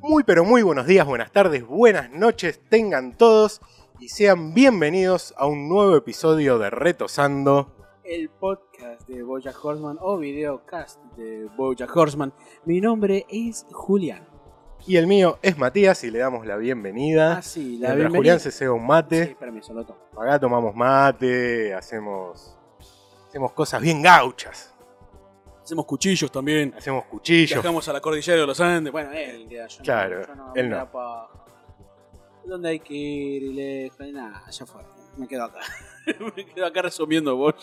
Muy pero muy buenos días, buenas tardes, buenas noches tengan todos y sean bienvenidos a un nuevo episodio de Retosando. el podcast de Boya Horseman o videocast de Boya Horseman. Mi nombre es Julián. Y el mío es Matías y le damos la bienvenida. Ah, sí, la Mientras bienvenida. Julián se ceba un Sí, mate, permiso, lo tomo. acá tomamos mate, hacemos, hacemos cosas bien gauchas. Hacemos cuchillos también. Hacemos cuchillos. Viajamos a la cordillera de los Andes. Bueno, él queda yo. no, Claro, yo no, él no. ¿Dónde hay que ir? Y lejos? Nada, ya fue. Me quedo acá. me quedo acá resumiendo Boya.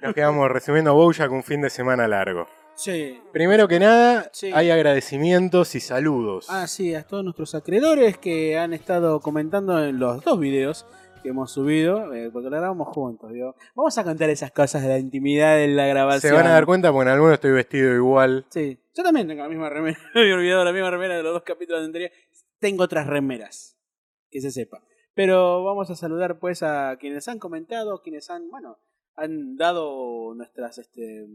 Nos quedamos resumiendo Bojack un fin de semana largo. sí. Primero que nada, Sí. hay agradecimientos y saludos. Ah, sí, a todos nuestros acreedores que han estado comentando en los dos videos que hemos subido, eh, porque lo grabamos juntos. Vamos a contar esas cosas de la intimidad de la grabación. Se van a dar cuenta porque en algunos estoy vestido igual. Sí, yo también tengo la misma remera. Me había olvidado la misma remera de los dos capítulos anteriores. Tengo otras remeras, que se sepa. Pero vamos a saludar pues a quienes han comentado, quienes han, bueno, han dado nuestras, este,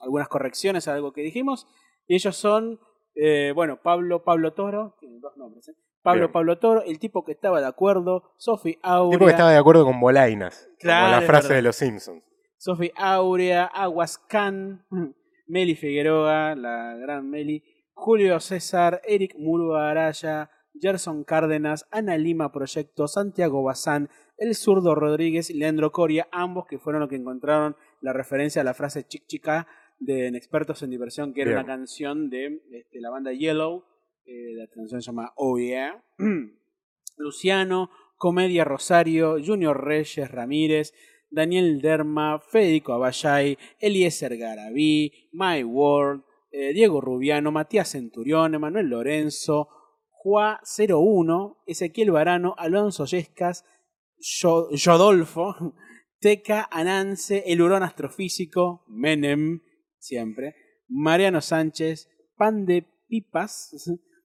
algunas correcciones a algo que dijimos. Y ellos son, eh, bueno, Pablo, Pablo Toro, tienen dos nombres, ¿eh? Pablo, Bien. Pablo Toro, el tipo que estaba de acuerdo, Sofi Aurea. tipo que estaba de acuerdo con Bolainas. Claro, como la frase de los Simpsons. Sofi Aurea, Aguascan, Meli Figueroa, la gran Meli, Julio César, Eric Murua Araya, Gerson Cárdenas, Ana Lima Proyecto, Santiago Bazán, El Zurdo Rodríguez y Leandro Coria, ambos que fueron los que encontraron la referencia a la frase chic chica de en Expertos en Diversión, que era Bien. una canción de este, la banda Yellow, eh, la canción se llama Oh. Luciano, Comedia Rosario, Junior Reyes Ramírez, Daniel Derma, Federico Abayay, Eliezer Garabí, My World, eh, Diego Rubiano, Matías Centurión, Emanuel Lorenzo, Juá 01, Ezequiel Varano, Alonso Yescas, Yo- Yodolfo, Teca Anance, El Hurón Astrofísico, Menem, siempre, Mariano Sánchez, Pan de Pipas,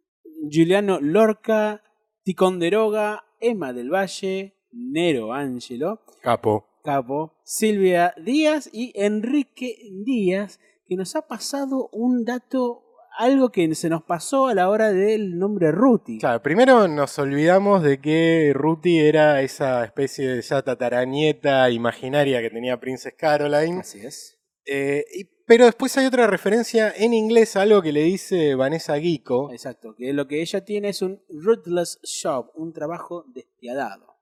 Giuliano Lorca, Ticonderoga, Emma del Valle, Nero Ángelo, Capo. Capo, Silvia Díaz y Enrique Díaz, que nos ha pasado un dato, algo que se nos pasó a la hora del nombre Ruti. Claro, primero nos olvidamos de que Ruti era esa especie de ya tataranieta imaginaria que tenía Princess Caroline. Así es. Eh, y- pero después hay otra referencia en inglés a algo que le dice Vanessa Guico. Exacto, que lo que ella tiene es un ruthless job, un trabajo despiadado.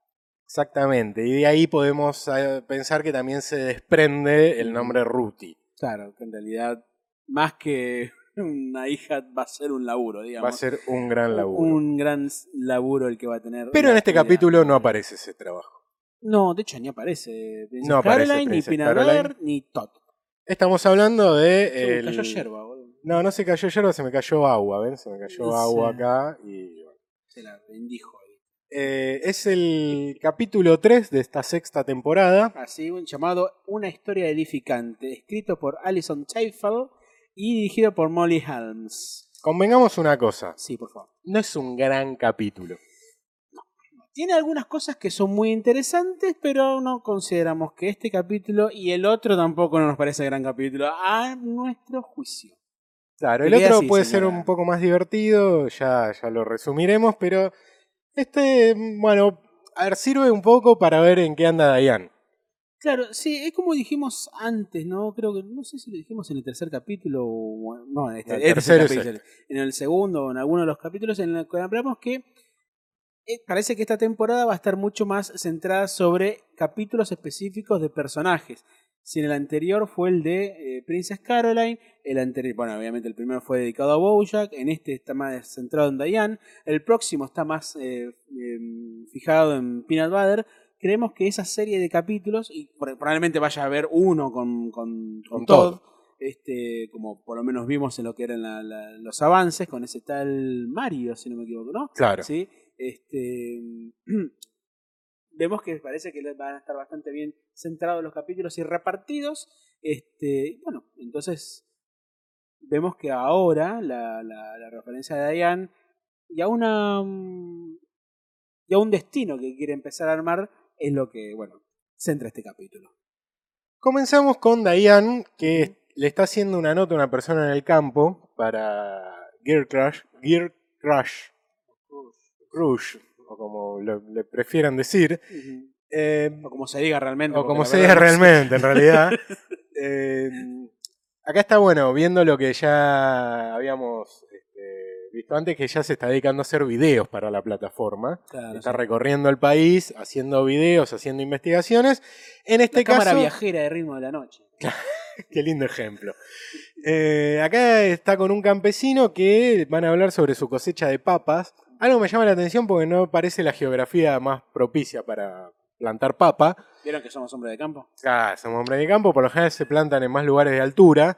Exactamente. Y de ahí podemos eh, pensar que también se desprende el nombre Ruti. Claro, que en realidad, más que una hija, va a ser un laburo, digamos. Va a ser un gran laburo. Un gran laburo el que va a tener. Pero en este capítulo no aparece ese trabajo. No, de hecho ni aparece Princess No aparece Caroline, ni Peanut Caroline. Ni Todd. Estamos hablando de. Se el- cayó yerba, boludo. No, no se cayó yerba, se me cayó agua, ¿ven? Se me cayó Sí. agua acá y. bueno. Se la bendijo ahí. Eh, es el capítulo 3 de esta sexta temporada. Así, un llamado Una historia edificante, escrito por Alison Chaffel y dirigido por Molly Helms. Convengamos una cosa: Sí, por favor. no es un gran capítulo. Tiene algunas cosas que son muy interesantes, pero no consideramos que este capítulo y el otro tampoco nos parece gran capítulo, a nuestro juicio. Claro, el otro así, puede señora. ser un poco más divertido, ya, ya lo resumiremos, pero este, bueno, a ver, sirve un poco para ver en qué anda Diane. Claro, sí, es como dijimos antes, ¿no? Creo que, no sé si lo dijimos en el tercer capítulo o, no, en este, El este tercero es capítulo, en el segundo o en alguno de los capítulos en el que hablamos que parece que esta temporada va a estar mucho más centrada sobre capítulos específicos de personajes. Si en el anterior fue el de eh, Princess Caroline, el anterior, bueno, obviamente el primero fue dedicado a Bojack, en este está más centrado en Diane, el próximo está más eh, em, fijado en Peanut Butter. Creemos que esa serie de capítulos, y probablemente vaya a haber uno con, con, con Con Todd, Todd. este, como por lo menos vimos en lo que eran la- la- los avances, con ese tal Mario, si no me equivoco, ¿no? Claro. ¿sí? Este, vemos que parece que van a estar bastante bien centrados los capítulos y repartidos. Este, bueno, entonces vemos que ahora la, referencia de Diane y a una mm, y a un destino que quiere empezar a armar es lo que, bueno, centra este capítulo. Comenzamos con Diane, que le está haciendo una nota a una persona en el campo para Gear Crush, Gear Crush, Crush, o como le prefieran decir. Eh, O como se diga realmente. o como se diga realmente, en realidad. Eh, acá está bueno, viendo lo que ya habíamos este, visto antes, que ya se está dedicando a hacer videos para la plataforma. Claro, Está sí. recorriendo el país, haciendo videos, haciendo investigaciones. En este La cámara caso, viajera de ritmo de la noche. qué lindo ejemplo. Eh, acá está con un campesino que van a hablar sobre su cosecha de papas. Algo me llama la atención porque no parece la geografía más propicia para plantar papa. ¿Vieron que somos hombres de campo? Ah, somos hombres de campo, por lo general se plantan en más lugares de altura.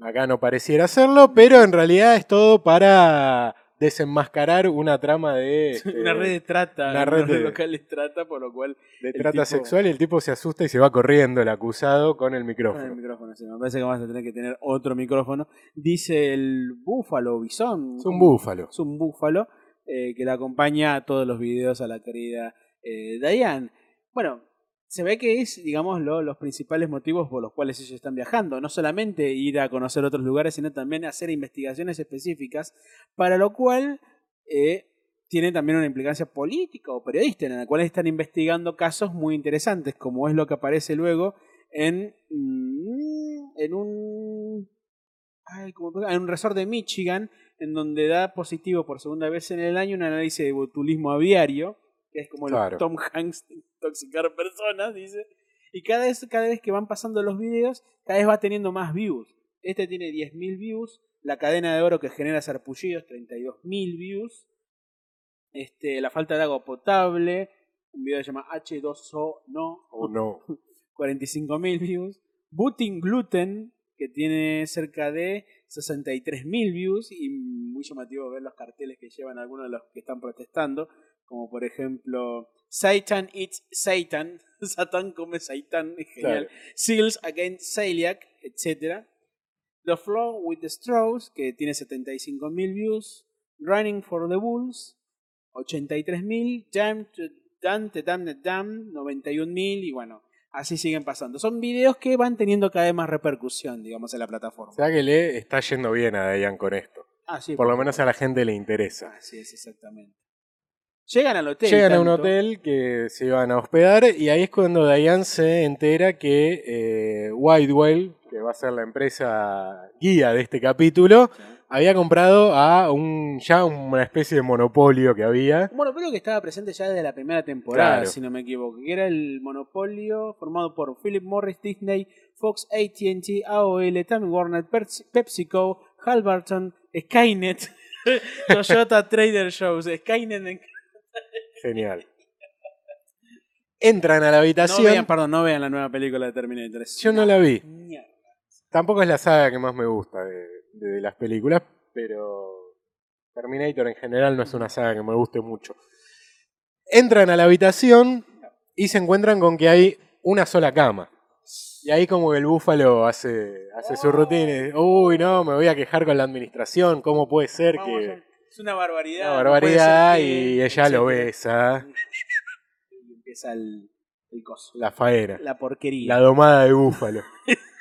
Acá no pareciera hacerlo, pero en realidad es todo para desenmascarar una trama de, este, una red de trata, una red de- local de trata, por lo cual de trata tipo- sexual y el tipo se asusta y se va corriendo el acusado con el Con el micrófono. micrófono, sí, me parece que vamos a tener que tener otro micrófono. Dice el búfalo, bisón. Es un búfalo. Es un búfalo eh, que le acompaña a todos los videos a la querida eh, Diane. Bueno, se ve que es, digamos, lo- los principales motivos por los cuales ellos están viajando. No solamente ir a conocer otros lugares, sino también hacer investigaciones específicas, para lo cual eh, tiene también una implicancia política o periodística, en la cual están investigando casos muy interesantes, como es lo que aparece luego en, mm, en un ay, ¿cómo- en un resort de Michigan, en donde da positivo por segunda vez en el año un análisis de botulismo aviario, que es como Claro. el Tom Hanks de intoxicar personas, dice. Y cada vez, cada vez que van pasando los videos, cada vez va teniendo más views. Este tiene 10.000 views, la cadena de oro que genera sarpullidos, 32.000 views. Este, la falta de agua potable, un video que se llama H2O no, Oh, no. 45.000 views. Booting Gluten, que tiene cerca de 63.000 views y muy llamativo ver los carteles que llevan algunos de los que están protestando, como por ejemplo Satan eats Satan, Satan come Satan, es genial. Claro. Seals against Celiac, etc. The Flow with the Straws, que tiene 75.000 views. Running for the Bulls, 83.000. Jam to Damn, the Damn, Damn, 91.000. Y bueno, así siguen pasando. Son videos que van teniendo cada vez más repercusión, digamos, en la plataforma. O sea que le está yendo bien a Dayan con esto. Ah, sí, Por lo menos a la gente le interesa. Así es, exactamente. Llegan al hotel. Llegan a un hotel que se iban a hospedar y ahí es cuando Diane se entera que eh, Whitewell, que va a ser la empresa guía de este capítulo, había comprado a un ya una especie de monopolio que había. Un monopolio que estaba presente ya desde la primera temporada, Claro. si no me equivoco, que era el monopolio formado por Philip Morris, Disney, Fox, AT&T, AOL, Time Warner, Pepsi- PepsiCo, Halbarton, Skynet, Toyota Trader Shows, Skynet. en- Genial. Entran a la No habitación. vean, perdón, no vean la nueva película de Terminator. Yo no la vi. mierda. Tampoco es la saga que más me gusta de, de las películas, pero Terminator en general no es una saga que me guste mucho. Entran a la habitación y se encuentran con que hay una sola cama. Y ahí como que el búfalo hace, hace su rutina y dice, uy, no, me voy a quejar con la administración, ¿cómo puede ser Vamos, que... es una barbaridad. Una no barbaridad que- y ella lo besa, Y empieza el, el coso. la faena, La porquería. la domada de búfalo.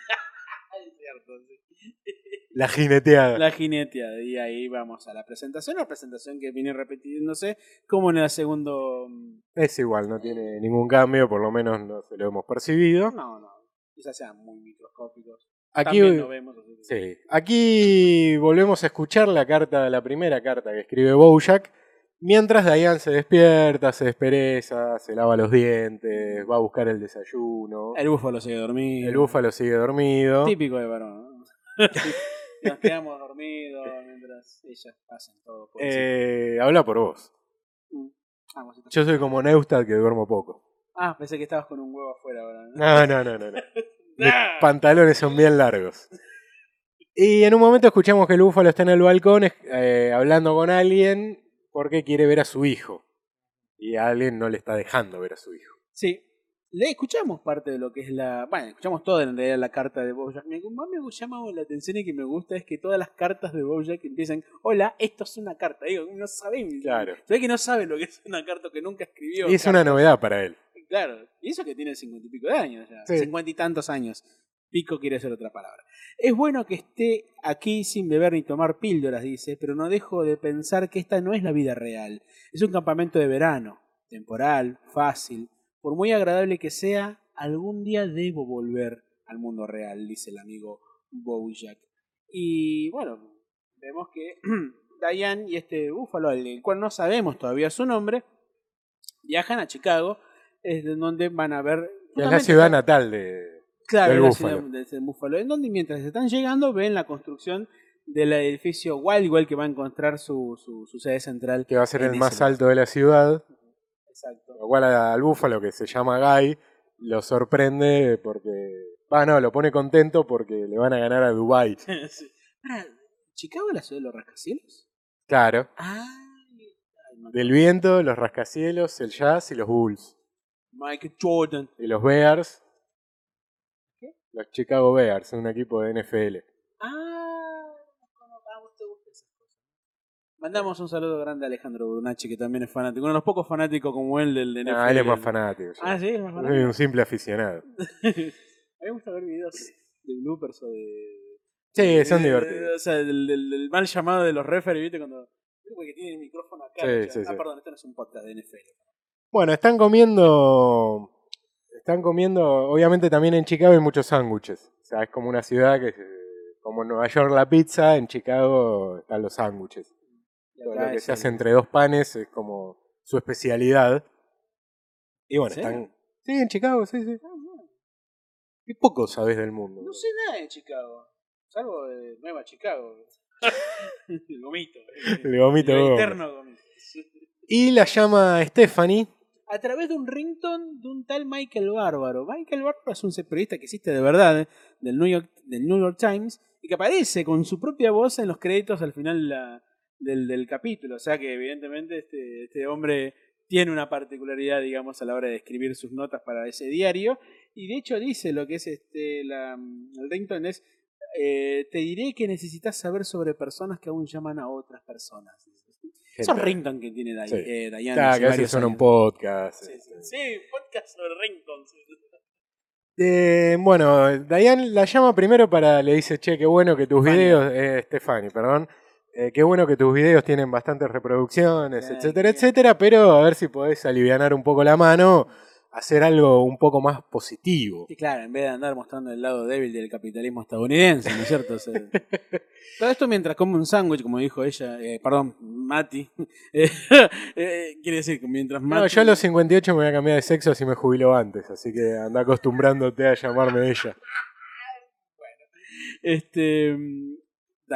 la jineteada. La jineteada. Y ahí vamos a la presentación. La presentación que viene repitiéndose como en el segundo. mm, Es igual, no tiene ningún cambio, por lo menos no se lo hemos percibido. No, no. Quizás sean muy microscópicos. Aquí, También lo vemos. sí, aquí volvemos a escuchar la carta, la primera carta que escribe Bojack. Mientras Diane se despierta, se despereza, se lava los dientes, va a buscar el desayuno. El búfalo sigue dormido. El búfalo sigue dormido. Típico de varón. ¿no? Nos quedamos dormidos mientras ellas pasan todo. por. Eh, habla por vos. Mm. Ah, vos Yo soy como Neustadt que duermo poco. Ah, pensé que estabas con un huevo afuera ahora. ¿no? No, no, no, no. no. Mis pantalones son bien largos. Y en un momento escuchamos que el búfalo está en el balcón eh, hablando con alguien porque quiere ver a su hijo. Y alguien no le está dejando ver a su hijo. Sí. Le escuchamos parte de lo que es la. Bueno, escuchamos toda en realidad la carta de Bojack. Me, más me llama la atención y que me gusta es que todas las cartas de Bojack empiezan: Hola, esto es una carta. Digo, no saben. Claro. Se ve que no sabe lo que es una carta que nunca escribió. Y es una novedad para él. Claro, y eso que tiene cincuenta y pico de años ya. Sí. Cincuenta y tantos años. Pico quiere ser otra palabra. Es bueno que esté aquí sin beber ni tomar píldoras, dice, pero no dejo de pensar que esta no es la vida real. Es un campamento de verano, temporal, fácil. Por muy agradable que sea, algún día debo volver al mundo real, dice el amigo Bojack. Y bueno, vemos que Diane y este búfalo, el cual no sabemos todavía su nombre, viajan a Chicago, es de donde van a ver... Es la ciudad natal de. Claro, del Búfalo. ciudad de ese Búfalo, en donde mientras están llegando ven la construcción del edificio Wildwell que va a encontrar su, su, su sede central. que va a ser el más alto de la ciudad. Exacto. Lo cual al búfalo que se llama Guy lo sorprende porque. Ah, no, lo pone contento porque le van a ganar a Dubai. Sí. Pará, ¿Chicago es la ciudad de los rascacielos? Claro. Ah, ay, no. Del viento, los rascacielos, el jazz y los Bulls. Mike Jordan. Y los Bears. ¿Qué? Los Chicago Bears, un equipo de NFL. Ah, a vos te gustan esas cosas. Mandamos un saludo grande a Alejandro Brunacci, que también es fanático. Uno de los pocos fanáticos como él del de NFL. Ah, él es más fanático. yo. Ah, sí, es más fanático. soy un simple aficionado. A mí me gusta ver videos de bloopers o de. Sí, son de- divertidos. O sea, del, del- del mal llamado de los referees, ¿viste? Cuando. Porque tiene el micrófono acá. Sí, o sea, sí, ah, sí. perdón, esto no es un podcast de NFL. Bueno, están comiendo. Están comiendo. Obviamente también en Chicago hay muchos sándwiches. O sea, es como una ciudad que. Como en Nueva York la pizza, en Chicago están los sándwiches. Y Todo lo que se hace entre dos panes es como su especialidad. Y bueno, ¿Sí? están. Sí, en Chicago, sí, sí. Qué poco sabes del mundo. No sé nada de Chicago. Salvo de Nueva Chicago. el gomito. El gomito El Gómez. eterno gomito. Y la llama Stephanie. A través de un ringtone de un tal Michael Bárbaro. Michael Bárbaro es un periodista que existe de verdad, ¿eh? del, New York, del New York Times, y que aparece con su propia voz en los créditos al final de la- del, del capítulo. O sea que evidentemente este, este hombre tiene una particularidad, digamos, a la hora de escribir sus notas para ese diario. Y de hecho dice lo que es este la, el ringtone es eh, te diré que necesitas saber sobre personas que aún llaman a otras personas. Esos Gente. ringtone que tiene Day- Sí. eh, hace que suena un podcast. Sí, sí, este. sí, podcast sobre ringtones. Eh, bueno, Diane la llama primero para, le dice, che, qué bueno que tus videos, eh, Stephanie, perdón, eh, qué bueno que tus videos tienen bastantes reproducciones, Bien, etcétera, bien. etcétera, pero a ver si podés alivianar un poco la mano, hacer algo un poco más positivo. Y claro, en vez de andar mostrando el lado débil del capitalismo estadounidense, ¿no es cierto? O sea, todo esto mientras come un sándwich, como dijo ella, eh, perdón, Mati. eh, quiere decir que mientras Mati. No, yo a los 58 me voy a cambiar de sexo así me jubilo antes, así que anda acostumbrándote a llamarme ella. Este.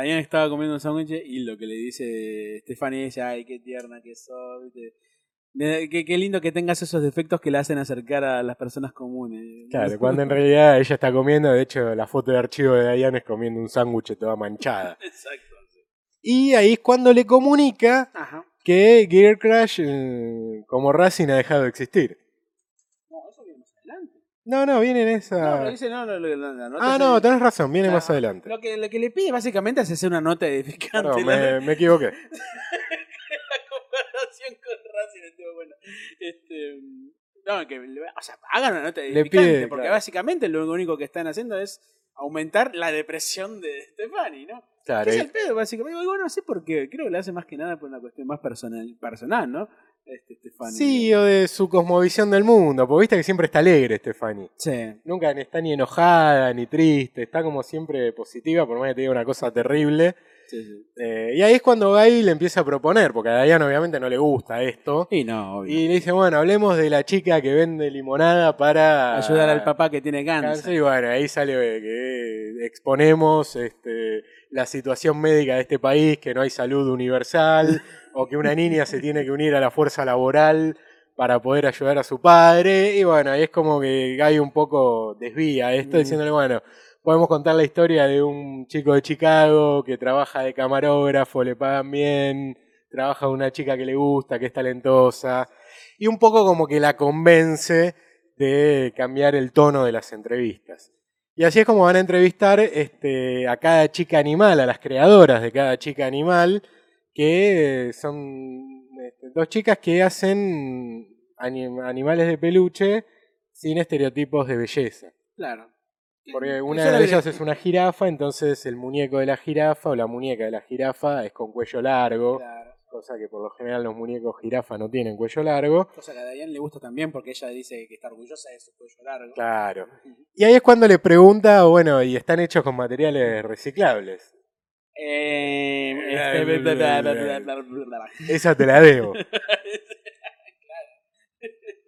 Diane estaba comiendo un sándwich y lo que le dice Stephanie es: Ay, qué tierna que. Eh, Qué, qué lindo que tengas esos defectos que la hacen acercar a las personas comunes. Claro, cuando en realidad ella está comiendo, de hecho la foto de archivo de Diane es comiendo un sándwich toda manchada. Exacto. sí. Y ahí es cuando le comunica Ajá. que Gear Crash eh, como Racing ha dejado de existir. No, eso viene más adelante. No, no, viene en No, esa... pero dice, no, no, la nota ah, no, tenés razón, viene Ah, más adelante. Lo que, lo que le pide básicamente es hacer una nota edificante. La, me, me equivoqué. la comparación con Racing estuvo buena. Este, no, que o sea, hagan una nota edificante, pide, porque claro. básicamente lo único que están haciendo es aumentar la depresión de Stefani, ¿no? Claro, Que es y- el pedo, básicamente. Bueno, no sé por qué. Creo que lo hace más que nada por una cuestión más personal, personal ¿no? Este, sí, o de su cosmovisión del mundo, porque viste que siempre está alegre Stephanie. Sí. Nunca está ni enojada ni triste, está como siempre positiva, por más que te diga una cosa terrible. Sí, sí. Eh, y ahí es cuando Guy le empieza a proponer, porque a Diane obviamente no le gusta esto. Y no, obvio. Y le dice, bueno, hablemos de la chica que vende limonada para Ayudar al papá que tiene cáncer. cáncer. Y bueno, ahí sale que exponemos este, la situación médica de este país, que no hay salud universal, o que una niña se tiene que unir a la fuerza laboral para poder ayudar a su padre. Y bueno, ahí es como que Guy un poco desvía esto, diciéndole, bueno, podemos contar la historia de un chico de Chicago que trabaja de camarógrafo, le pagan bien, trabaja una chica que le gusta, que es talentosa, y un poco como que la convence de cambiar el tono de las entrevistas. Y así es como van a entrevistar este, a cada chica animal, a las creadoras de cada chica animal, que son este, dos chicas que hacen anim- animales de peluche sin estereotipos de belleza. Claro. Porque una de- ellas es una jirafa, entonces el muñeco de la jirafa o la muñeca de la jirafa es con cuello largo, Claro. cosa que por lo general los muñecos jirafa no tienen cuello largo. Cosa que a Diane le gusta también porque ella dice que está orgullosa de su cuello largo. Claro. Y ahí es cuando le pregunta, bueno, y están hechos con materiales reciclables. Esa te la debo.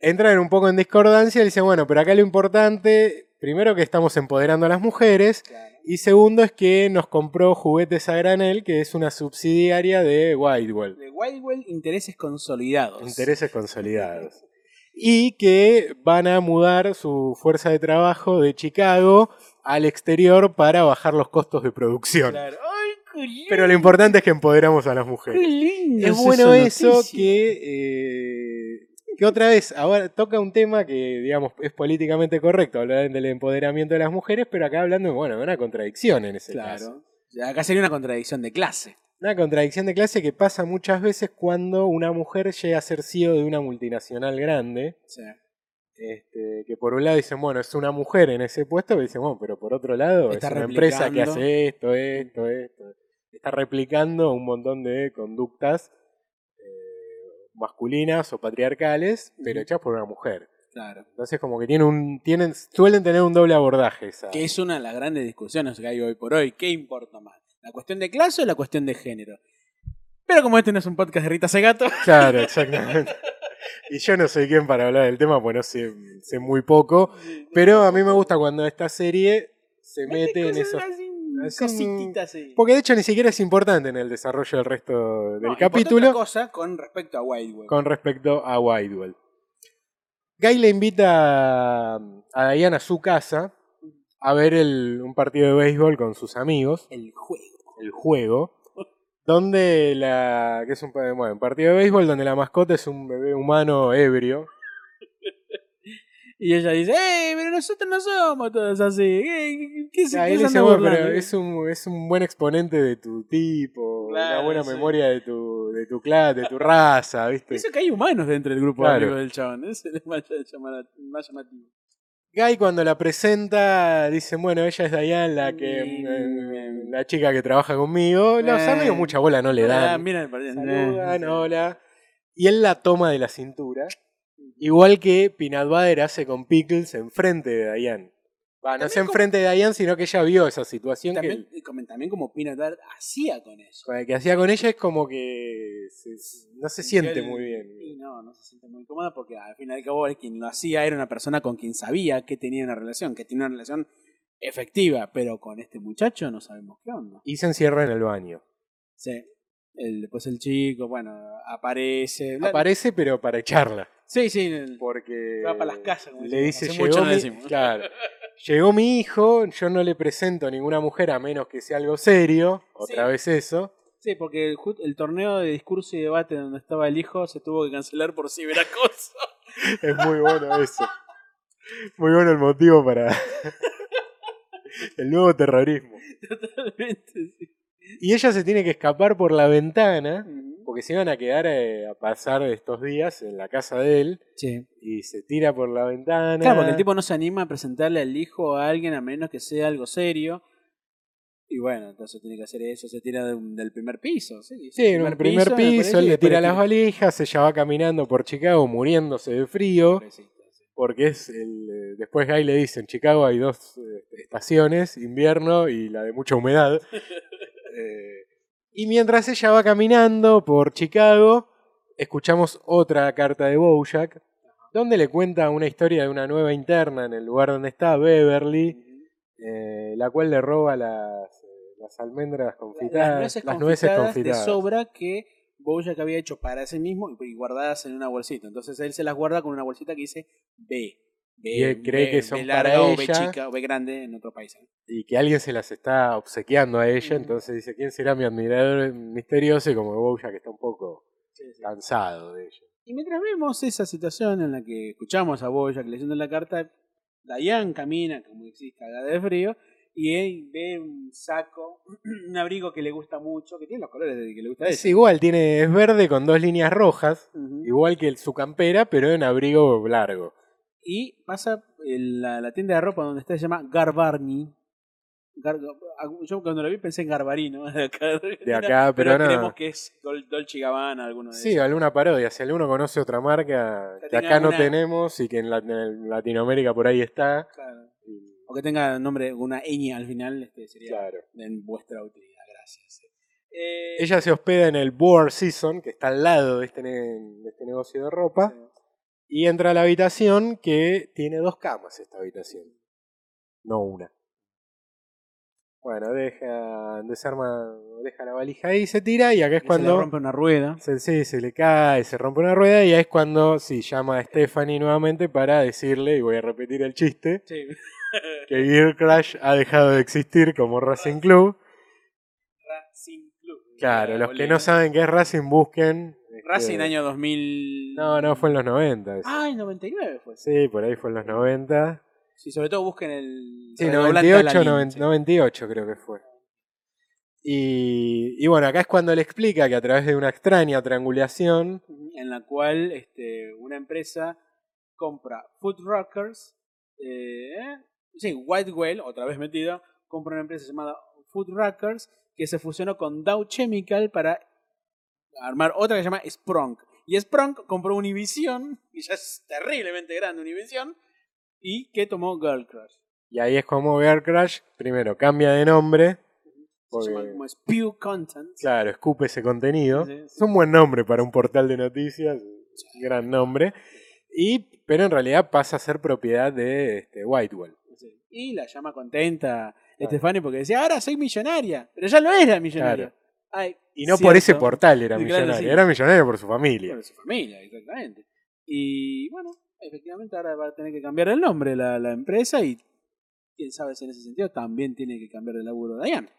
Entran un poco en discordancia y dicen, bueno, pero acá lo importante, primero que estamos empoderando a las mujeres, Claro. y segundo es que nos compró juguetes a granel, que es una subsidiaria de Widewell. De Wildwell, intereses consolidados. Intereses consolidados. Y que van a mudar su fuerza de trabajo de Chicago al exterior para bajar los costos de producción. Claro. Pero lo importante es que empoderamos a las Qué mujeres. lindo Es bueno eso que, eh, que otra vez, ahora toca un tema que, digamos, es políticamente correcto, hablar del empoderamiento de las mujeres, pero acá hablando, bueno, de una contradicción en ese caso. Claro. Acá sería una contradicción de clase. Una contradicción de clase que pasa muchas veces cuando una mujer llega a ser CEO de una multinacional grande, este, que por un lado dicen, bueno, es una mujer en ese puesto, pero dicen, bueno, pero por otro lado Está es una empresa que hace esto, esto, esto. Está replicando un montón de conductas eh, masculinas o patriarcales, pero hechas por una mujer. claro. Entonces como que tiene un, tienen, suelen tener un doble abordaje. Que es una de las grandes discusiones que hay hoy por hoy. ¿Qué importa más? ¿La cuestión de clase o la cuestión de género? Pero como este no es un podcast de Rita Segato, Claro, exactamente. Y yo no soy quien para hablar del tema, pues no sé, sé muy poco. Pero a mí me gusta cuando esta serie se mete en esos... así, Cosititas así. Porque de hecho ni siquiera es importante en el desarrollo del resto del No, otra capítulo cosa con respecto a Wildwell. con respecto a Widewell. Guy le invita a a Diane a su casa a ver el- un partido de béisbol con sus amigos, El juego. el juego, donde la que es un, bueno, un partido de béisbol donde la mascota es un bebé humano ebrio. Y ella dice, ¡eh! Pero nosotros no somos todos así. ¿Qué, qué, Y se ahí qué dice, anda "Bueno, pero burlando?" es un, es un buen exponente de tu tipo, una Claro, buena sí. memoria de tu, de tu clase, de tu raza, ¿viste? Eso que hay humanos dentro del grupo Claro. de amigos del chabón. Ese es el más, más llamativo. Guy cuando la presenta dice, bueno, ella es Diane, la que Mm. eh, la chica que trabaja conmigo. Los Eh. amigos mucha bola no le Ah, dan. mira, Saludan, hola. Y él la toma de la cintura, igual que Peanut Butter hace con Pickles enfrente de Diane. Va, no como- enfrente de Diane, sino que ella vio esa situación que, También, y como- también como Peanut Butter hacía con con- que hacía con ella es como que se- no se siente muy bien. Y no, no se siente muy cómoda porque al final y al cabo quien lo hacía era una persona con quien sabía que tenía una relación, que tenía una relación efectiva, pero con este muchacho no sabemos qué onda. Y se encierra en el baño. Sí. El- después el chico, bueno, aparece. Aparece, pero para echarla. Sí, sí. Porque Va para las casas, como le dice, Hace llegó, mucho mi, decimos". claro, llegó mi hijo, yo no le presento a ninguna mujer a menos que sea algo serio, otra Sí. vez eso. Sí, porque el, torneo de discurso y debate donde estaba el hijo se tuvo que cancelar por ciberacoso. Es muy bueno eso. Muy bueno el motivo para el nuevo terrorismo. Totalmente, sí. Y ella se tiene que escapar por la ventana, Ujú. Porque se iban a quedar eh, a pasar estos días en la casa de él, Sí. y se tira por la ventana. Claro, porque el tipo no se anima a presentarle al hijo a alguien a menos que sea algo serio. Y bueno, entonces tiene que hacer eso, se tira de un- del primer piso. Sí, Sí, en un primer me piso, parece, él le tira las valijas, ella va caminando por Chicago muriéndose de frío. Sí. porque es el, eh, después Guy le dice en Chicago hay dos eh, estaciones, invierno y la de mucha humedad. Eh, y mientras ella va caminando por Chicago, escuchamos otra carta de Bojack, donde le cuenta una historia de una nueva interna en el lugar donde está, Beverly, eh, la cual le roba las, eh, las almendras confitadas, las nueces, confitadas de confitadas. sobra que Bojack había hecho para sí mismo y guardadas en una bolsita. Entonces él se las guarda con una bolsita que dice B. Y él cree B, que son B larga para o B ella. chica o B grande en otro país. ¿eh? y que alguien se las está obsequiando a ella, entonces dice, ¿quién será mi admirador misterioso? Y como Bojack está un poco cansado de ella. Y mientras vemos esa situación en la que escuchamos a Bojack leyendo la carta, Diane camina, como decís, cagada de frío, y él ve un saco, un abrigo que le gusta mucho, que tiene los colores de que le gusta a Es igual, tiene, es verde con dos líneas rojas, igual que el- su campera, pero en abrigo largo. Y pasa en la, la tienda de ropa donde está, se llama Garbarni. Gar- yo cuando lo vi pensé en Garbarino, de acá, De acá, pero no. creemos que es Dol- Dolce Gabbana, alguno de Sí, esos. alguna parodia. Si alguno conoce otra marca Que acá no tenemos y que en, la- en Latinoamérica por ahí está. Claro. y- O que tenga nombre, una ñ al final, este sería Claro. en vuestra utilidad. Gracias. Eh, Ella se hospeda en el Boar Season, que está al lado de este, ne- de este negocio de ropa, y entra a la habitación que tiene dos camas esta habitación. No una. Bueno, deja, desarma, deja la valija ahí, se tira y acá es que se le cuando... rompe una rueda. Se, sí, se le cae, se rompe una rueda y ahí es cuando sí, llama a Stephanie nuevamente para decirle, y voy a repetir el chiste, Sí. que Gear Crash ha dejado de existir como Racing Club. Racing Club. Claro, los que no saben qué es Racing busquen. Este, Racing año 2000. No, no, fue en los 90. eso. Ah, en 99 fue. Sí, por ahí fue en los 90. Sí, sobre todo busquen el. Sí, redoblante de la 98, línea, 90 sí. 98 creo que fue. Y, y bueno, acá es cuando le explica que a través de una extraña triangulación, En la cual este, una empresa compra Food Rockers. Eh, sí, White Whale, otra vez metida, compra una empresa llamada Food Rockers que se fusionó con Dow Chemical para armar otra que se llama Sprunk. Y Sprunk compró Univision, y ya es terriblemente grande Univision, y que tomó Girl Crush. y ahí es como Gear Crash, primero cambia de nombre, Se llama como Spew Content. claro, escupe ese contenido. Sí, sí. Es un buen nombre para un portal de noticias, gran nombre. Y, pero en realidad pasa a ser propiedad de este, Whitewell. Y la llama contenta Estefani porque decía, ahora soy millonaria. Pero ya lo era millonaria. Ay, Y no por ese portal era claro, millonario, sí. era millonario por su familia. Por su familia, exactamente. Y bueno, efectivamente ahora va a tener que cambiar el nombre la, la empresa y quién sabe si en ese sentido también tiene que cambiar el laburo de Diane.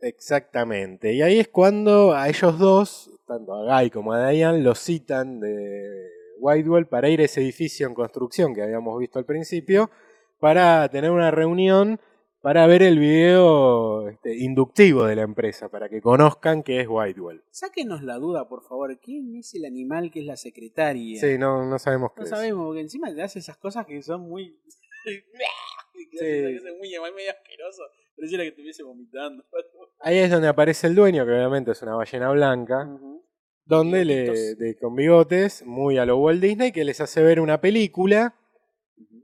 Exactamente. Y ahí es cuando a ellos dos, tanto a Guy como a Diane, los citan de Whitewell para ir a ese edificio en construcción que habíamos visto al principio, para tener una reunión para ver el video este, inductivo de la empresa, para que conozcan qué es Whitewell. Sáquenos la duda, por favor. ¿Quién es el animal que es la secretaria? Sí, no, no sabemos qué No es. sabemos, porque encima te hace esas cosas que son muy. que Sí. son muy, muy asqueroso. Pareciera que estuviese vomitando. Ahí es donde aparece el dueño, que obviamente es una ballena blanca, donde le, de, con bigotes, muy a lo Walt Disney, que les hace ver una película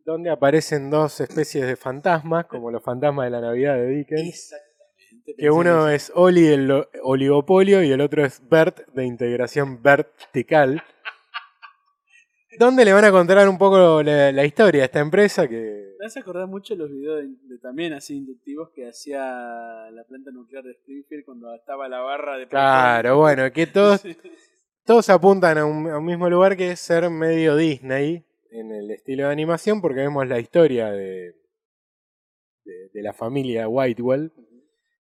donde aparecen dos especies de fantasmas, como los fantasmas de la Navidad de Dickens, Exactamente. que uno es Oli el lo- oligopolio y el otro es Bert de integración vertical, donde le van a contar un poco la, la historia de esta empresa que... Me hace acordar mucho los videos de, de también así inductivos que hacía la planta nuclear de Springfield cuando estaba la barra de Claro, bueno, que todos, todos apuntan a un, a un mismo lugar que es ser medio Disney en el estilo de animación, porque vemos la historia de, de, de la familia Whitewell,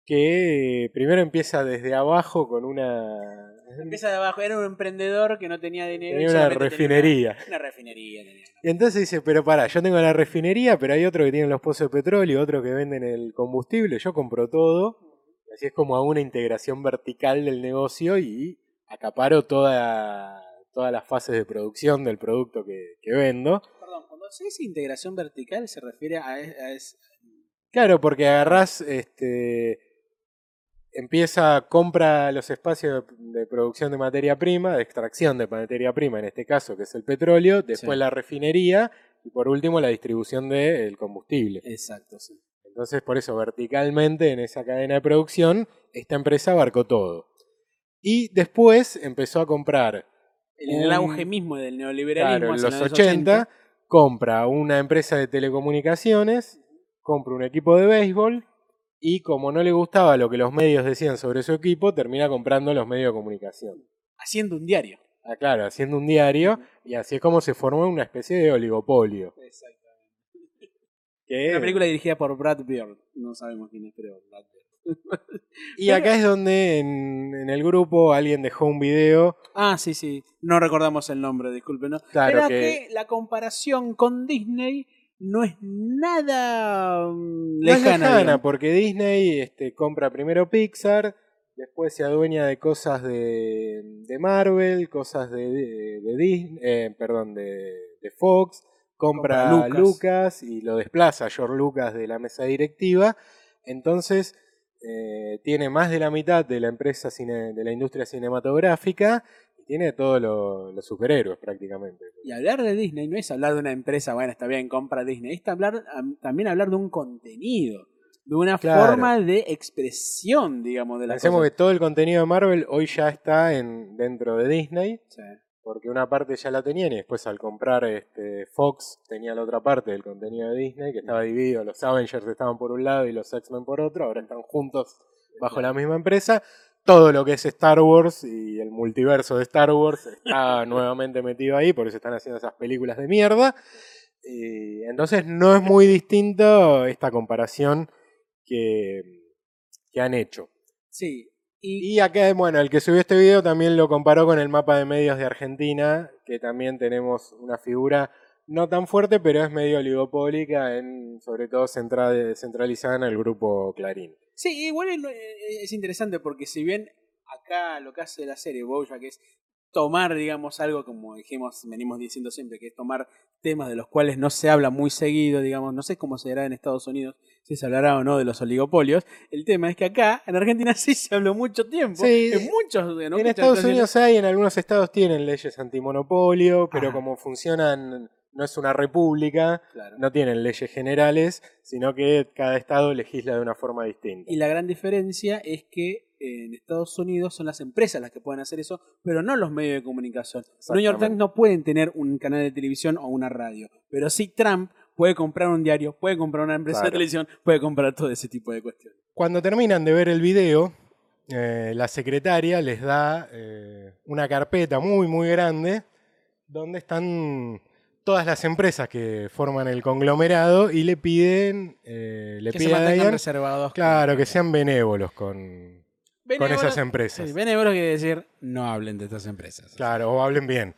que eh, primero empieza desde abajo con una, Empieza de abajo, era un emprendedor que no tenía dinero. tenía una tenía refinería. Una, una refinería tenía. Y entonces dice, pero pará, yo tengo la refinería, pero hay otro que tiene los pozos de petróleo, otro que venden el combustible, yo compro todo. Así es como hago una integración vertical del negocio y acaparo toda, todas las fases de producción del producto que, que vendo. Perdón, cuando se dice integración vertical se refiere a, es- a es- Claro, porque agarrás, este, empieza, compra los espacios de, de producción de materia prima, de extracción de materia prima, en este caso, que es el petróleo, después Sí. la refinería y por último la distribución del combustible. Exacto, sí. Entonces, por eso, verticalmente en esa cadena de producción, esta empresa abarcó todo. Y después empezó a comprar, En el auge mismo del neoliberalismo claro, en los los 80, compra una empresa de telecomunicaciones, compra un equipo de béisbol y como no le gustaba lo que los medios decían sobre su equipo, termina comprando los medios de comunicación. haciendo un diario. Ah, claro, haciendo un diario y así es como se formó una especie de oligopolio. Que- Una película dirigida por Brad Bird. No sabemos quién es, pero Brad Bird. Y acá es donde en, en el grupo alguien dejó un video. Ah, sí, sí. No recordamos el nombre, disculpen. ¿no? Claro Era que- que... la comparación con Disney no es nada mm, No es lejana. lejana, digamos. porque Disney este, compra primero Pixar, después se adueña de cosas de, de Marvel, cosas de, de, de Disney, eh, perdón, de, de Fox, compra, Lucas. Lucas. y lo desplaza a George Lucas de la mesa directiva. Entonces eh, tiene más de la mitad de la empresa cine- de la industria cinematográfica y tiene todos lo- los superhéroes prácticamente. Y hablar de Disney no es hablar de una empresa, bueno, está bien, compra Disney, es hablar, am- también hablar de un contenido, de una Claro. forma de expresión, digamos, de la Pensemos que todo el contenido de Marvel hoy ya está en, dentro de Disney. Porque una parte ya la tenían y después al comprar este Fox tenía la otra parte del contenido de Disney que estaba dividido, los Avengers estaban por un lado y los X-Men por otro, ahora están juntos bajo la misma empresa. Todo lo que es Star Wars y el multiverso de Star Wars está nuevamente metido ahí, por eso están haciendo esas películas de mierda. Y entonces no es muy distinto esta comparación que, que han hecho. Sí, y, Y acá, bueno, el que subió este video también lo comparó con el mapa de medios de Argentina, que también tenemos una figura no tan fuerte, pero es medio oligopólica, en, sobre todo centra- centralizada en el grupo Clarín. sí, igual es, es interesante porque si bien acá lo que hace la serie Bojack es tomar, digamos, algo como dijimos, venimos diciendo siempre, que es tomar temas de los cuales no se habla muy seguido, digamos, no sé cómo se hará en Estados Unidos, si se hablará o no de los oligopolios. El tema es que acá, en Argentina, sí se habló mucho tiempo. Sí, en muchos, en en muchas Estados. Unidos hay, en algunos estados tienen leyes antimonopolio, pero como funcionan, no es una república, Claro. no tienen leyes generales, sino que cada estado legisla de una forma distinta. Y la gran diferencia es que en Estados Unidos son las empresas las que pueden hacer eso, pero no los medios de comunicación. New York Times no pueden tener un canal de televisión o una radio, pero sí Trump puede comprar un diario, puede comprar una empresa de televisión, puede comprar todo ese tipo de cuestiones. Cuando terminan de ver el video, eh, la secretaria les da eh, una carpeta muy, muy grande donde están todas las empresas que forman el conglomerado y le piden, eh, le que se pide a Diane, reservados. claro, que sean benévolos con, con esas empresas. Sí, benévolo quiere decir no hablen de estas empresas. Claro, o hablen bien.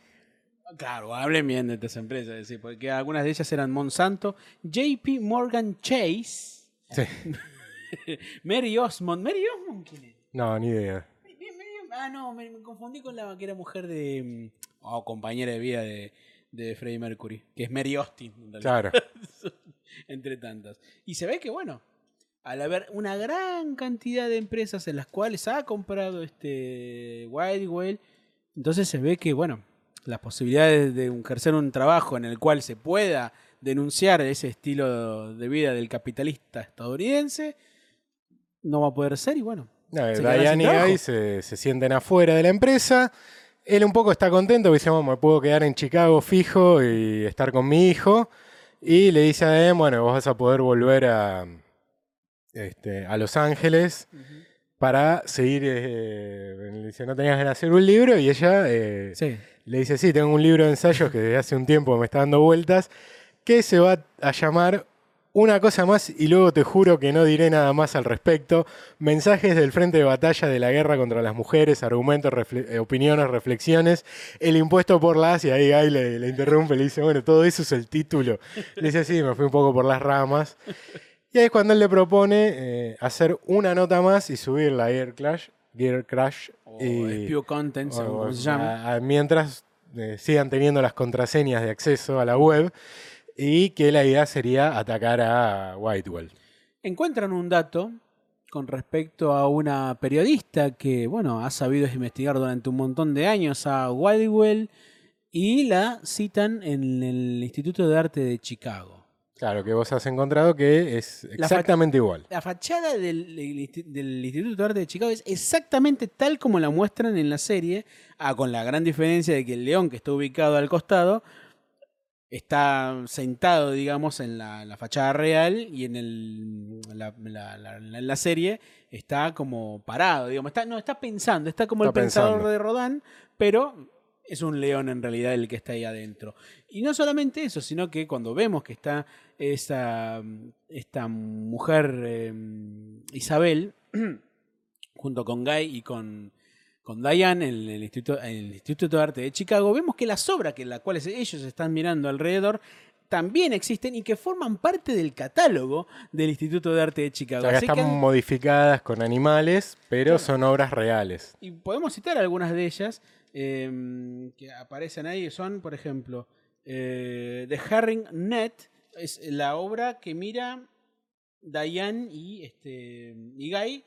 Claro, hablen bien de estas empresas, es decir, porque algunas de ellas eran Monsanto, JP Morgan Chase, Sí. Mary Osmond. ¿Mary Osmond quién es? No, ni idea. Ah, no, me, me confundí con la que era mujer de. mm, Oh, compañera de vida de, de Freddie Mercury, que es Mary Austin. en Claro. Entre tantas. Y se ve que, bueno, al haber una gran cantidad de empresas en las cuales ha comprado este Wildwell, entonces se ve que, bueno, las posibilidades de ejercer un trabajo en el cual se pueda denunciar ese estilo de vida del capitalista estadounidense no va a poder ser y bueno. No, Se Diane y. Guy se, se sienten afuera de la empresa. Él un poco está contento, dice, "Bueno, me puedo quedar en Chicago fijo y estar con mi hijo. Y le dice a Diane, bueno, vos vas a poder volver a, este, a Los Ángeles para seguir... eh, le dice, no tenías de hacer un libro. Y ella eh, Sí. Le dice, sí, tengo un libro de ensayos que desde hace un tiempo me está dando vueltas, que se va a llamar Una cosa más y luego te juro que no diré nada más al respecto. Mensajes del frente de batalla de la guerra contra las mujeres, argumentos, eh, opiniones, reflexiones, el impuesto por las... Y ahí Guy le, le interrumpe, le dice, bueno, todo eso es el título. Le dice, sí, me fui un poco por las ramas. Y ahí es cuando él le propone eh, hacer una nota más y subir la Gear Crash. Gear Crash O y- Spew Content, según o- como se llama. a- a- mientras eh, sigan teniendo las contraseñas de acceso a la web y que la idea sería atacar a Whitewell. Encuentran un dato con respecto a una periodista que, bueno, ha sabido investigar durante un montón de años a Wildwell y la citan en el Instituto de Arte de Chicago. Claro, que vos has encontrado que es La exactamente igual. La fachada del, del Insti- del Instituto de Arte de Chicago es exactamente tal como la muestran en la serie, ah, con la gran diferencia de que el león que está ubicado al costado está sentado, digamos, en la, la fachada real y en el, la, la- la- serie está como parado, digamos, está, no, está pensando, está como Está el pensador de Rodán, pero es un león en realidad el que está ahí adentro. Y no solamente eso, sino que cuando vemos que está esa, esta mujer eh, Isabel, junto con Guy y con, con Diane en el, Instituto, en el Instituto de Arte de Chicago, vemos que las obras que las cuales ellos están mirando alrededor también existen y que forman parte del catálogo del Instituto de Arte de Chicago. Así que están modificadas con animales, pero son obras reales. y podemos citar algunas de ellas eh, que aparecen ahí. Son, por ejemplo, eh, The Herring Net, es la obra que mira Diane y, este, y Guy.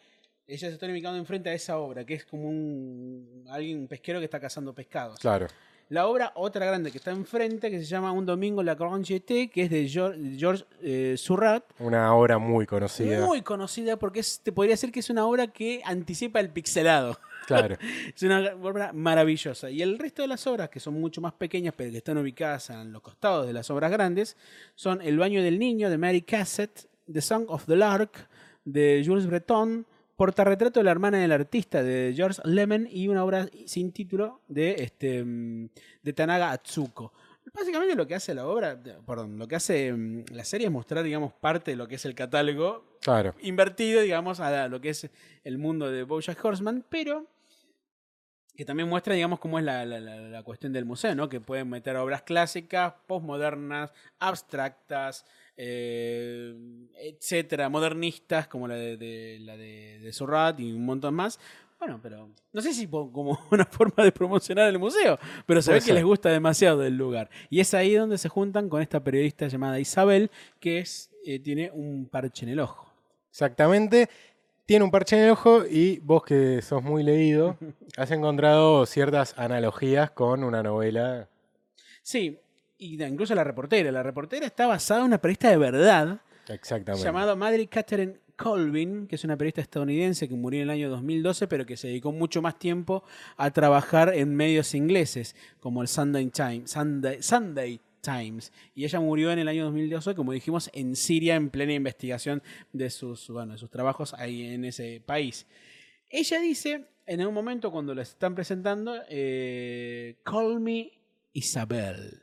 Ellas se están ubicando enfrente a esa obra, que es como un alguien un pesquero que está cazando pescados. Claro. La obra, otra grande que está enfrente, que se llama Un domingo la Grande Jeté, que es de George, George eh, Surratt, Una obra muy conocida. muy conocida porque es- te podría decir que es una obra que anticipa el pixelado. Claro. Es una obra maravillosa. Y el resto de las obras, que son mucho más pequeñas, pero que están ubicadas en los costados de las obras grandes, son El baño del niño de Mary Cassatt, The Song of the Lark de Jules Breton, Portarretrato de la hermana del artista de George Lemon y una obra sin título de, este, mm, de Tanaga Atsuko. Básicamente lo que hace la obra, perdón, lo que hace mm, la serie es mostrar, digamos, parte de lo que es el catálogo Claro. invertido, digamos, a lo que es el mundo de Bojack Horseman, pero que también muestra, digamos, cómo es la, la- cuestión del museo, ¿no? Que pueden meter obras clásicas, postmodernas, abstractas, eh, etcétera, modernistas, como la de, de- la de, de Surratt y un montón más. Bueno, pero no sé si como una forma de promocionar el museo, pero se Puede ve que les gusta demasiado el lugar. Y es ahí donde se juntan con esta periodista llamada Isabel, que es, eh, tiene un parche en el ojo. Exactamente. Tiene un parche en el ojo y vos que sos muy leído, has encontrado ciertas analogías con una novela. Sí, y incluso la reportera. La reportera está basada en una periodista de verdad Exactamente. llamada Madre Catherine Colvin, que es una periodista estadounidense que murió en el año 2012, pero que se dedicó mucho más tiempo a trabajar en medios ingleses, como el Sunday Times. Sunday, Sunday Times. Y ella murió en el año 2012, como dijimos, en Siria, en plena investigación de sus, bueno, sus trabajos ahí en ese país. Ella dice, en un momento cuando la están presentando, eh, Call me Isabel.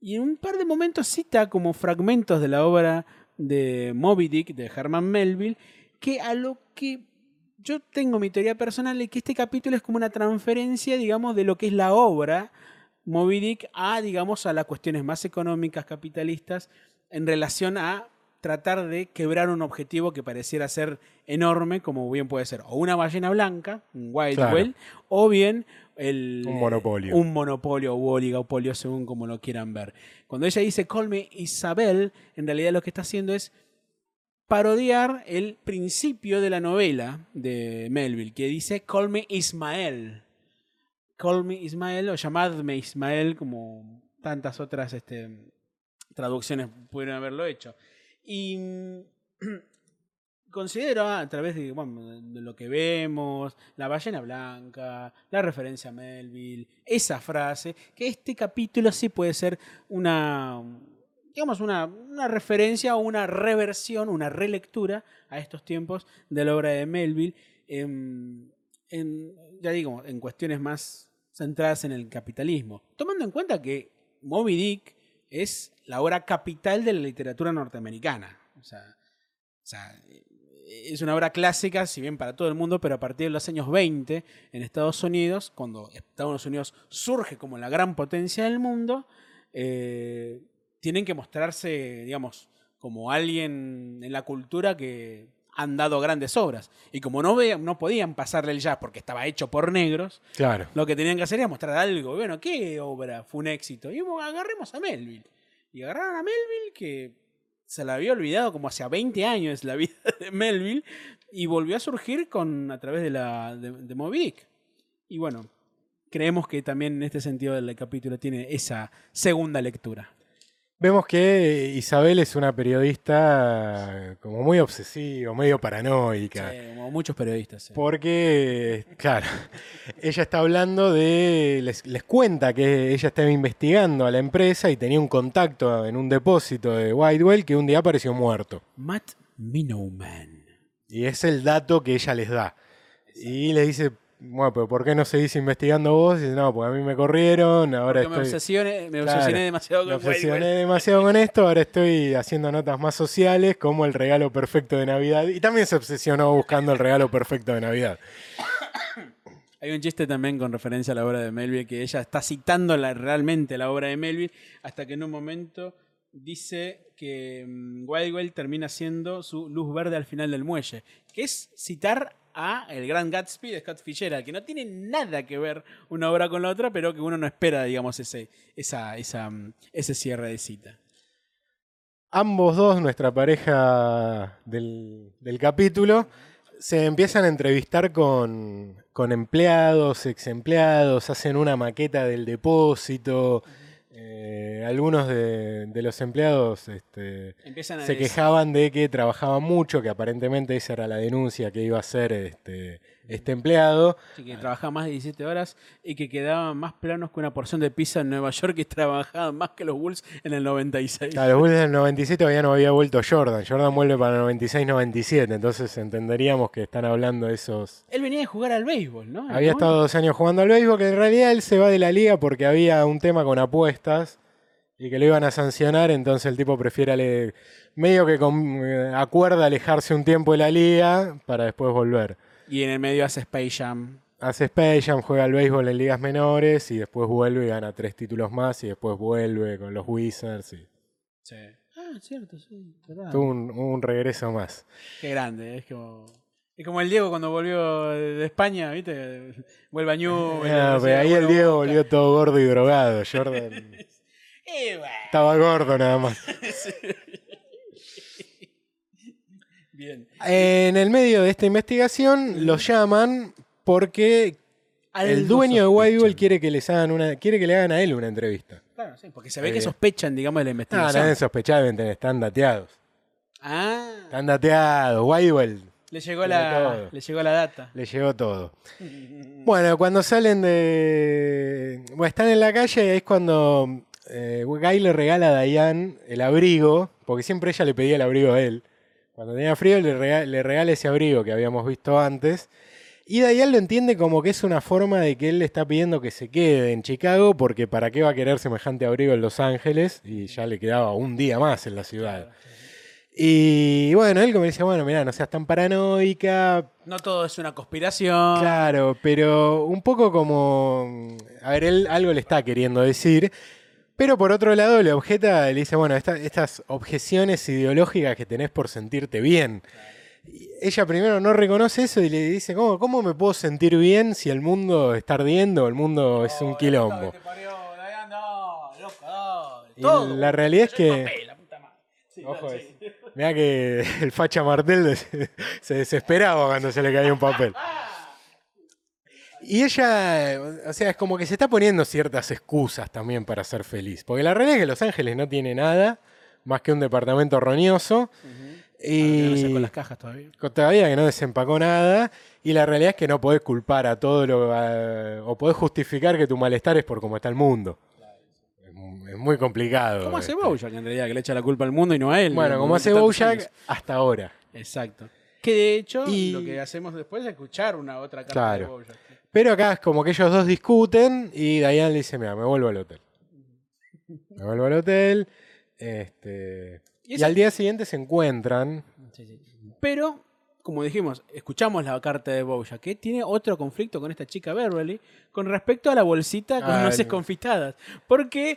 Y en un par de momentos cita como fragmentos de la obra de Moby Dick de Herman Melville, que a lo que yo tengo mi teoría personal es que este capítulo es como una transferencia, digamos, de lo que es la obra Moby Dick a, digamos, a las cuestiones más económicas, capitalistas, en relación a tratar de quebrar un objetivo que pareciera ser enorme, como bien puede ser o una ballena blanca, un white Claro. whale, o bien el, Un monopolio. un monopolio o oligopolio, según como lo quieran ver. Cuando ella dice Call me Isabel, en realidad lo que está haciendo es parodiar el principio de la novela de Melville, que dice Call me Ismael. Call me Ismael o llamadme Ismael, como tantas otras este, traducciones pudieron haberlo hecho. Y mm, considero a través de, lo que vemos, la ballena blanca, la referencia a Melville, esa frase, que este capítulo sí puede ser una, digamos, una, referencia o una reversión, una relectura a estos tiempos de la obra de Melville, en, en, ya digo, en cuestiones más centradas en el capitalismo. Tomando en cuenta que Moby Dick es la obra capital de la literatura norteamericana. O sea, sea, es una obra clásica, si bien para todo el mundo, pero a partir de los años 20 en Estados Unidos, cuando Estados Unidos surge como la gran potencia del mundo, eh, tienen que mostrarse, digamos, como alguien en la cultura que han dado grandes obras. Y como no, ve- no podían pasarle el jazz porque estaba hecho por negros, Claro. lo que tenían que hacer era mostrar algo. Bueno, ¿qué obra fue un éxito? Y agarremos a Melville. Y agarraron a Melville, que se la había olvidado como hace 20 años la vida de Melville, y volvió a surgir con, a través de, la, de, de Moby Dick. Y bueno, creemos que también en este sentido el capítulo tiene esa segunda lectura. Vemos que Isabel es una periodista como muy obsesiva, medio paranoica. Sí, como muchos periodistas. sí. Porque, claro, ella está hablando de. Les, les cuenta que ella estaba investigando a la empresa y tenía un contacto en un depósito de Whitewell que un día apareció muerto. Matt Minowman. Y es el dato que ella les da. Y le dice, bueno, pero ¿por qué no seguís investigando vos? Y dice, no, porque a mí me corrieron, ahora Porque me estoy. obsesioné, me Claro, obsesioné demasiado Me con obsesioné Whitewell. demasiado con esto, ahora estoy haciendo notas más sociales como el regalo perfecto de Navidad. Y también se obsesionó buscando el regalo perfecto de Navidad. Hay un chiste también con referencia a la obra de Melville, que ella está citando la- realmente la obra de Melville, hasta que en un momento dice que mm, Wildwell termina siendo su luz verde al final del muelle, que es citar a el gran Gatsby de Scott Fitzgerald, que no tiene nada que ver una obra con la otra, pero que uno no espera, digamos, ese, esa, esa, mm, ese cierre de cita. Ambos dos, nuestra pareja del, del capítulo, se empiezan a entrevistar con, con empleados, ex empleados, hacen una maqueta del depósito. Eh, algunos de, de los empleados este, se decir- quejaban de que trabajaban mucho, que aparentemente esa era la denuncia que iba a hacer este, este empleado. Sí, que trabajaba más de 17 horas y que quedaban más planos que una porción de pizza en Nueva York y trabajaban más que los Bulls en el 96. Claro, los Bulls del 97 todavía no había vuelto Jordan. Jordan vuelve para el 96-97, entonces entenderíamos que están hablando de esos Él venía de jugar al béisbol, ¿no? Había ¿No? estado dos años jugando al béisbol, que en realidad él se va de la liga porque había un tema con apuestas y que lo iban a sancionar, entonces el tipo prefiere ale- medio que con- eh, acuerda alejarse un tiempo de la liga para después volver. Y en el medio hace Space Jam. Hace Space Jam, juega al béisbol en ligas menores y después vuelve y gana tres títulos más y después vuelve con los Wizards. Y Sí. Ah, cierto, sí. verdad. tuvo un, un regreso más. Qué grande, es como. Es como el Diego cuando volvió de España, ¿viste? Vuelve a New. Ah, pero ahí el Diego volvió todo gordo y drogado. Jordan estaba gordo nada más. Bien. En el medio de esta investigación los llaman porque el dueño de sospechan. Whitewell quiere que les hagan una, quiere que le hagan a él una entrevista. Claro, sí, porque se ve Eh, que sospechan, digamos, de la No, investigación. nadie sospechaba, evidentemente, están dateados. Ah, Están dateados. Whitewell le llegó, la, todo. le llegó la data. le llegó todo. Bueno, cuando salen de. Bueno, están en la calle es cuando eh, Guy le regala a Diane el abrigo, porque siempre ella le pedía el abrigo a él. Cuando tenía frío le regala, le regala ese abrigo que habíamos visto antes. Y Diane lo entiende como que es una forma de que él le está pidiendo que se quede en Chicago, porque para qué va a querer semejante abrigo en Los Ángeles, y ya le quedaba un día más en la ciudad. Y bueno, él como dice, bueno, mira, no seas tan paranoica, No todo es una conspiración. Claro, pero un poco como. A ver, él algo le está queriendo decir. Pero por otro lado le objeta, le dice, bueno, esta- estas objeciones ideológicas que tenés por sentirte bien. Y ella primero no reconoce eso y le dice, ¿cómo, ¿cómo me puedo sentir bien si el mundo está ardiendo, el mundo es un quilombo? Y la realidad es que... Ojo, es- Mirá que el facha Martel se desesperaba cuando se le caía un papel. Y ella, o sea, es como que se está poniendo ciertas excusas también para ser feliz. Porque la realidad es que Los Ángeles no tiene nada más que un departamento roñoso. Y... Y con las cajas todavía. todavía que no desempacó nada. Y la realidad es que no podés culpar a todo lo. a- o podés justificar que tu malestar es por cómo está el mundo. Es mu- Es muy complicado. ¿Cómo hace este. Bojack en realidad? Que le echa la culpa al mundo y no a él. Bueno, como hace Bojack hasta ahora. Exacto. Que de hecho, Y- lo que hacemos después es escuchar una otra carta Claro. de Bojack. Pero acá es como que ellos dos discuten y Diane le dice, mira, me vuelvo al hotel. Me vuelvo al hotel. Este, Y al día siguiente se encuentran. Pero, como dijimos, escuchamos la carta de Bojack, que tiene otro conflicto con esta chica Beverly con respecto a la bolsita con Ah, nueces confitadas. Porque,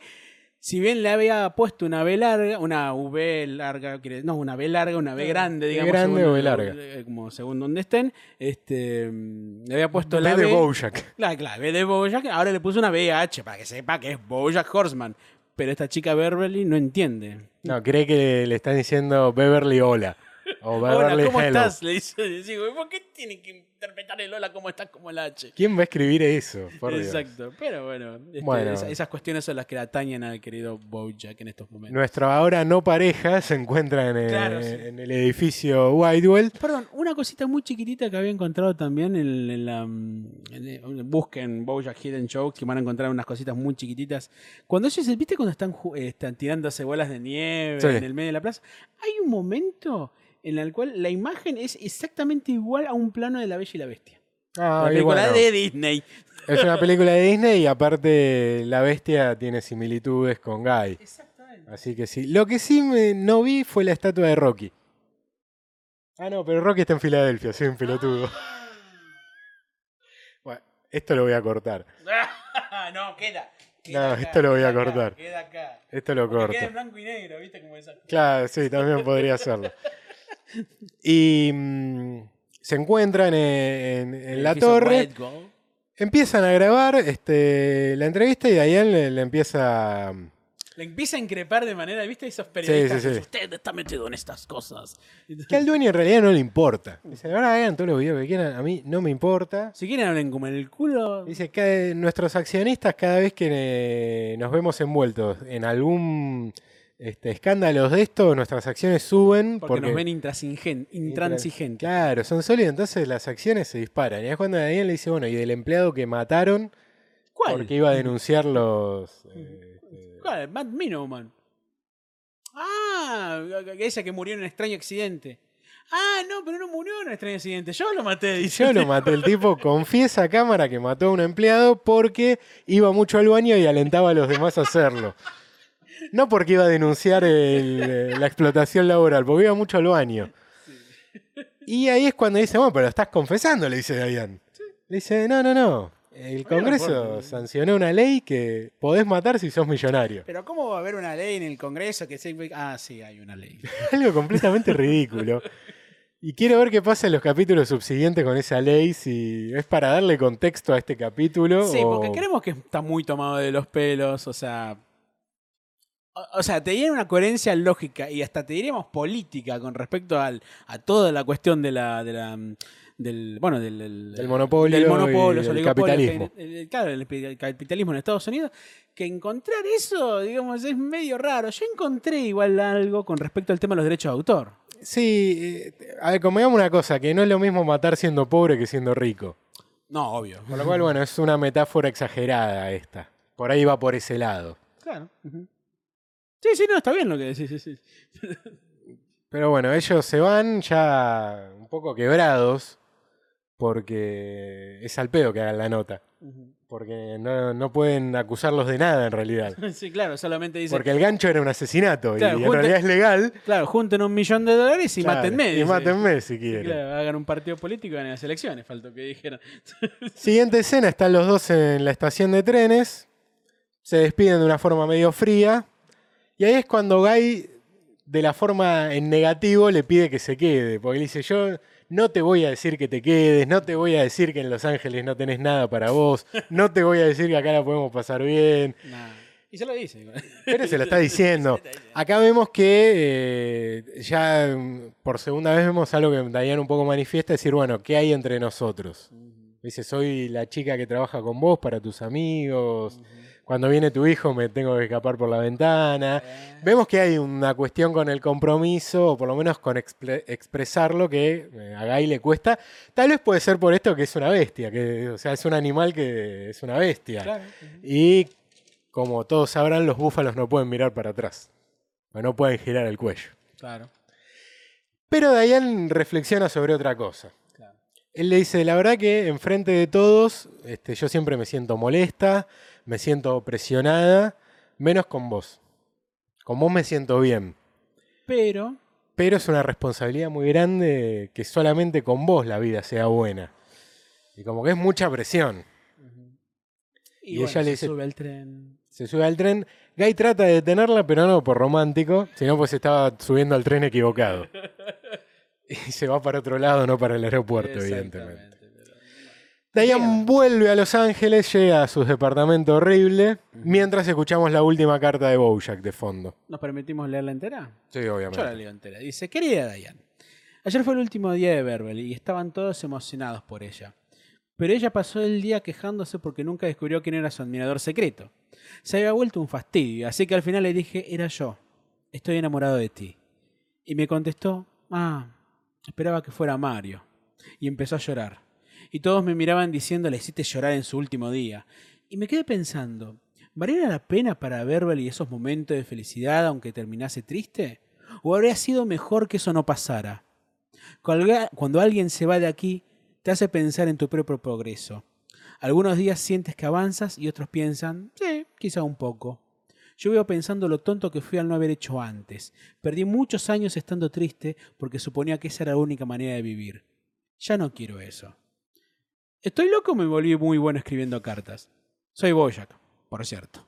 si bien le había puesto una B larga, una V larga, no, una B larga, una B grande, B digamos. grande según o B larga. eh, Como según donde estén, este, le había puesto la B de. Bojack. Claro, claro, B de Bojack, ahora le puso una BH para que sepa que es Bojack Horseman. Pero esta chica Beverly no entiende. No, cree que le están diciendo Beverly Hola. O Hola, Beverly ¿cómo Hello. estás? Le dice, digo, ¿por qué tiene que interpretar el hola como estás como el H? ¿Quién va a escribir eso? Por Dios. Exacto, pero bueno, este, Bueno. esa- esas cuestiones son las que atañen al querido Bojack en estos momentos. Nuestra ahora no pareja se encuentra en el, Claro, sí. en el edificio Whitewell. Perdón, una cosita muy chiquitita que había encontrado también en, en la. mm, en el- busquen Bojack Hidden Jokes, que van a encontrar unas cositas muy chiquititas. Cuando ellos, ¿viste cuando están, eh, están tirándose bolas de nieve Sí. en el medio de la plaza? Hay un momento en el cual la imagen es exactamente igual a un plano de La Bella y la Bestia. Ah, la película bueno, de Disney. Es una película de Disney y aparte la bestia tiene similitudes con Guy. Exactamente. Así que sí. Lo que sí me- no vi fue la estatua de Rocky. Ah, no, pero Rocky está en Filadelfia, soy un pelotudo. Bueno, esto lo voy a cortar. no, queda. Queda No, esto lo voy a acá, cortar. Queda acá. Esto lo Porque corto. queda en blanco y negro, ¿viste? Como esa. Claro, sí, también podría hacerlo. Y mm, se encuentran en, en- en la Edificio torre, White Gold. empiezan a grabar este, la entrevista y Diane le, le empieza... Le empieza a increpar de manera, ¿viste? Esos periodistas. sí, sí. Usted está metido en estas cosas. Que al dueño en realidad no le importa. Dice, ahora hagan todos los videos que quieran, a mí no me importa. Si quieren hablen como en el culo. Dice que nuestros accionistas cada vez que eh, nos vemos envueltos en algún este, escándalo de esto, nuestras acciones suben Porque, nos ven intransigen- intransigentes. Claro, son sólidos, entonces las acciones se disparan. Y es cuando Daniel le dice, bueno, y del empleado que mataron ¿Cuál? porque iba a denunciar los... eh, ¿Cuál? Matt Minoman. Ah, ese que murió en un extraño accidente. Ah, no, pero no murió en un extraño accidente. Yo lo maté, dice. Yo lo maté, el tipo confiesa a cámara que mató a un empleado porque iba mucho al baño y alentaba a los demás a hacerlo. No porque iba a denunciar el, eh, la explotación laboral, porque iba mucho al baño. Y ahí es cuando dice, bueno, pero estás confesando, le dice Dayan. Le dice, no, no, no. El Congreso sancionó una ley que podés matar si sos millonario. Pero ¿cómo va a haber una ley en el Congreso que se... Ah, sí, hay una ley. Algo completamente ridículo. Y quiero ver qué pasa en los capítulos subsiguientes con esa ley, si es para darle contexto a este capítulo. Sí, o- porque creemos que está muy tomado de los pelos, o sea... O, sea, te diría una coherencia lógica y hasta te diríamos política con respecto al, a toda la cuestión de la... De la mm, del, bueno, del, del- Del monopolio del monopolio, y en- capitalismo. el- claro, el, el capitalismo en Estados Unidos, que encontrar eso, digamos, es medio raro. Yo encontré igual algo con respecto al tema de los derechos de autor. Sí, eh, a ver, como digamos una cosa, que no es lo mismo matar siendo pobre que siendo rico. No, obvio. Con lo cual, bueno, es una metáfora exagerada esta. Por ahí va por ese lado. Claro. Sí, sí, no, está bien lo que decís. sí, sí. Pero bueno, ellos se van ya un poco quebrados porque es al pedo que hagan la nota. Porque no, no pueden acusarlos de nada en realidad. Sí, claro, solamente dice, Porque el gancho era un asesinato Claro, y en junta- realidad es legal. claro, junten un millón de dólares y Claro, mátenme. Y dice. mátenme si Sí, quieren. claro, hagan un partido político y ganen las elecciones, faltó que dijeran. Siguiente escena, están los dos en la estación de trenes. Se despiden de una forma medio fría. Y ahí es cuando Guy, de la forma en negativo, le pide que se quede. Porque le dice, yo no te voy a decir que te quedes, no te voy a decir que en Los Ángeles no tenés nada para vos, no te voy a decir que acá la podemos pasar bien. Nah. Y se lo dice. Pero se lo está diciendo. Acá vemos que eh, ya mm, por segunda vez vemos algo que Diane un poco manifiesta, decir, bueno, ¿qué hay entre nosotros? Dice, soy la chica que trabaja con vos para tus amigos. Cuando viene tu hijo me tengo que escapar por la ventana. Vemos que hay una cuestión con el compromiso, o por lo menos con expre- expresarlo, que eh, a Guy le cuesta. Tal vez puede ser por esto que es una bestia, que o sea, es un animal que es una bestia. Claro. Y como todos sabrán, los búfalos no pueden mirar para atrás. O no pueden girar el cuello. Claro. Pero Diane reflexiona sobre otra cosa. claro. Él le dice, la verdad que enfrente de todos, este, yo siempre me siento molesta, me siento presionada, menos con vos. Con vos me siento bien. Pero, Pero es una responsabilidad muy grande que solamente con vos la vida sea buena. Y como que es mucha presión. y, Y bueno, ella le se dice- sube al tren. Se sube al tren. Guy trata de detenerla, pero no por romántico, sino pues estaba subiendo al tren equivocado. Y se va para otro lado, no para el aeropuerto, evidentemente. Diane vuelve a Los Ángeles, llega a su departamento horrible, mientras escuchamos la última carta de Bojack de fondo. ¿Nos permitimos leerla entera? Sí, Yo la obviamente. leo entera. Dice, querida Diane, ayer fue el último día de Beverly y estaban todos emocionados por ella. Pero ella pasó el día quejándose porque nunca descubrió quién era su admirador secreto. Se había vuelto un fastidio, así que al final le dije, era yo. Estoy enamorado de ti. Y me contestó, ah, esperaba que fuera Mario. Y empezó a llorar. Y todos me miraban diciendo, le hiciste llorar en su último día. Y me quedé pensando, ¿valiera la pena para Beverly esos momentos de felicidad aunque terminase triste? ¿O habría sido mejor que eso no pasara? Cuando alguien se va de aquí, te hace pensar en tu propio progreso. Algunos días sientes que avanzas y otros piensan, sí, quizá un poco. Yo veo pensando lo tonto que fui al no haber hecho antes. Perdí muchos años estando triste porque suponía que esa era la única manera de vivir. Ya no quiero eso. ¿Estoy loco me volví muy bueno escribiendo cartas? Soy Boyack, por cierto.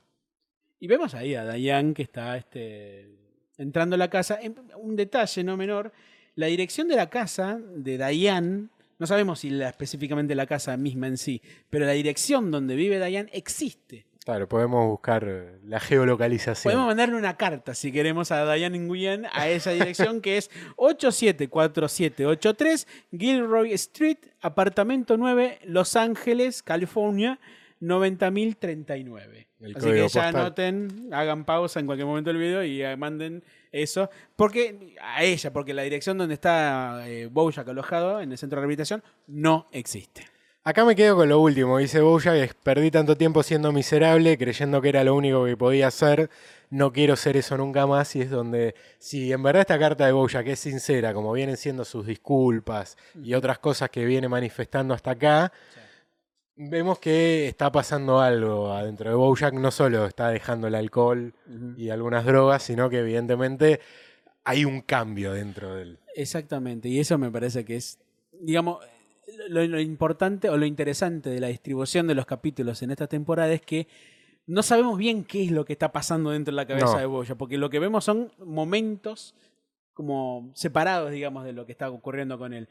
Y vemos ahí a Diane que está este, entrando a la casa. Un detalle no menor, la dirección de la casa de Diane, no sabemos si específicamente la casa misma en sí, pero la dirección donde vive Diane existe. Claro, podemos buscar eh, la geolocalización. Podemos mandarle una carta, si queremos, a Diane Nguyen a esa dirección que es 874783 Gilroy Street, apartamento 9, Los Ángeles, California, 90.039. El Así que ya postal. anoten, hagan pausa en cualquier momento del video y eh, manden eso. Porque a ella, porque la dirección donde está eh, Bojack alojado en el centro de rehabilitación no existe. Acá me quedo con lo último. Dice Bojack, perdí tanto tiempo siendo miserable, creyendo que era lo único que podía hacer. No quiero ser eso nunca más. Y es donde, si en verdad esta carta de Bojack es sincera, como vienen siendo sus disculpas y otras cosas que viene manifestando hasta acá, vemos que está pasando algo adentro de Bojack. No solo está dejando el alcohol y algunas drogas, sino que evidentemente hay un cambio dentro de él. Exactamente, y eso me parece que es, digamos, lo, lo importante o lo interesante de la distribución de los capítulos en esta temporada es que no sabemos bien qué es lo que está pasando dentro de la cabeza No. de Boya, porque lo que vemos son momentos como separados, digamos, de lo que está ocurriendo con él.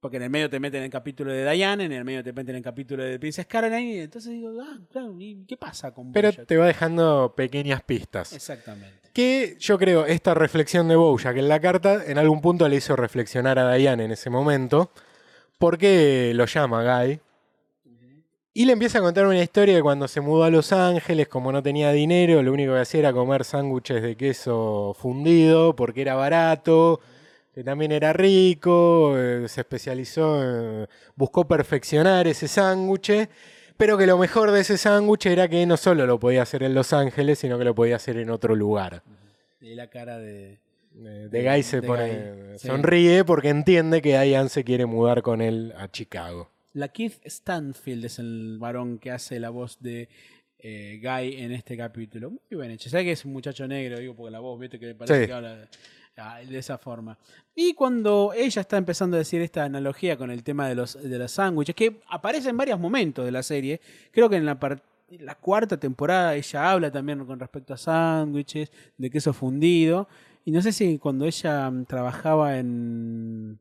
Porque en el medio te meten el capítulo de Diane, en el medio te meten el capítulo de Princess Caroline, y entonces digo, ah, claro, ¿y qué pasa con Pero Bojack? te va dejando pequeñas pistas. Exactamente. Que yo creo, esta reflexión de Bojack en la carta, en algún punto le hizo reflexionar a Diane en ese momento, porque lo llama Guy. Y le empieza a contar una historia de cuando se mudó a Los Ángeles, como no tenía dinero, lo único que hacía era comer sándwiches de queso fundido, porque era barato, que también era rico, eh, se especializó, eh, buscó perfeccionar ese sándwich, pero que lo mejor de ese sándwich era que no solo lo podía hacer en Los Ángeles, sino que lo podía hacer en otro lugar. Y la cara de... Eh, De Guy se De pone, Guy, sí. sonríe porque entiende que Diane se quiere mudar con él a Chicago. La Keith Stanfield es el varón que hace la voz de eh, Guy en este capítulo. Muy bien hecho. ¿Sabes que es un muchacho negro? Digo, porque la voz, viste, que parece Sí. que habla ah, de esa forma. Y cuando ella está empezando a decir esta analogía con el tema de los, de los sándwiches, que aparece en varios momentos de la serie, creo que en la par- la cuarta temporada ella habla también con respecto a sándwiches, de queso fundido. Y no sé si cuando ella mm, trabajaba en,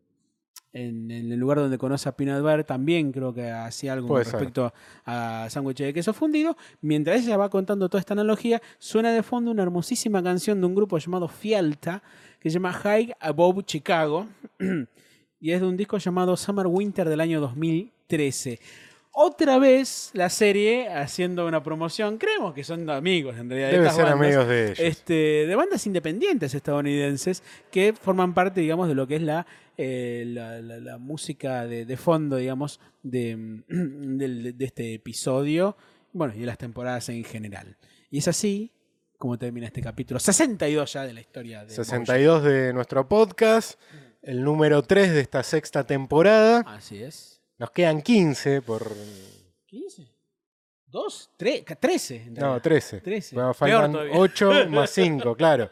en, en el lugar donde conoce a Peanut Butter, también creo que hacía algo Puede con ser. respecto a sándwiches de queso fundido. Mientras ella va contando toda esta analogía, suena de fondo una hermosísima canción de un grupo llamado Fialta, que se llama High Above Chicago, y es de un disco llamado Summer Winter del año 2013. Otra vez la serie haciendo una promoción, creemos que son amigos en realidad. de Deben estas ser bandas amigos de ellos. este, de bandas independientes estadounidenses que forman parte, digamos, de lo que es la, eh, la, la- la música de, de fondo, digamos, de, mm, del- de este episodio, bueno, y de las temporadas en general. Y es así como termina este capítulo 62 ya de la historia de Bojack. 62 de nuestro podcast, el número 3 de esta sexta temporada. Así es. Nos quedan 15 por... 15. ¿Dos? Tre- ca- 13. en No, realidad. 13. 13. Bueno, faltan todavía. 8 más 5, claro.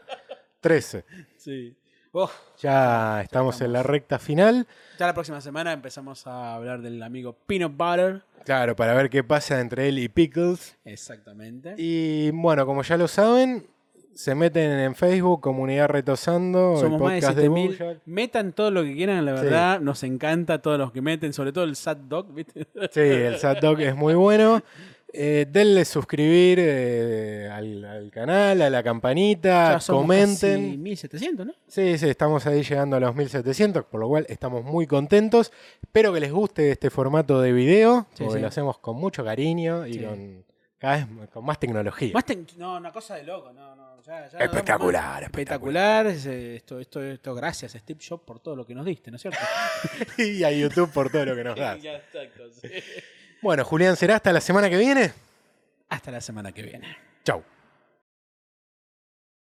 13. Sí. Oh, Ya estamos en la recta final. ya la próxima semana empezamos a hablar del amigo Peanut Butter. Claro, para ver qué pasa entre él y Pickles. Exactamente. Y bueno, como ya lo saben, se meten en Facebook, Comunidad Retosando, Somos el más de podcast de, 7000. Bojack. Metan todo lo que quieran, la Sí. verdad. Nos encanta todos los que meten, sobre todo el Sad Dog, ¿viste? Sí, el Sad Dog es muy bueno. Eh, denle suscribir eh, al, al canal, a la campanita, Ya somos comenten. casi 1700, ¿no? Sí, sí, estamos ahí llegando a los 1700, por lo cual estamos muy contentos. Espero que les guste este formato de video, Sí, porque sí. lo hacemos con mucho cariño y Sí. con cada vez con más tecnología. Más no, una cosa de loco, no, no. Ya, ya Espectacular, espectacular. es, eh, Esto, esto, esto, gracias, Steve Jobs, por todo lo que nos diste, ¿no es cierto? y a YouTube por todo lo que nos das. Ya. Bueno, Julián, ¿será hasta la semana que viene? Hasta la semana que viene. Chau.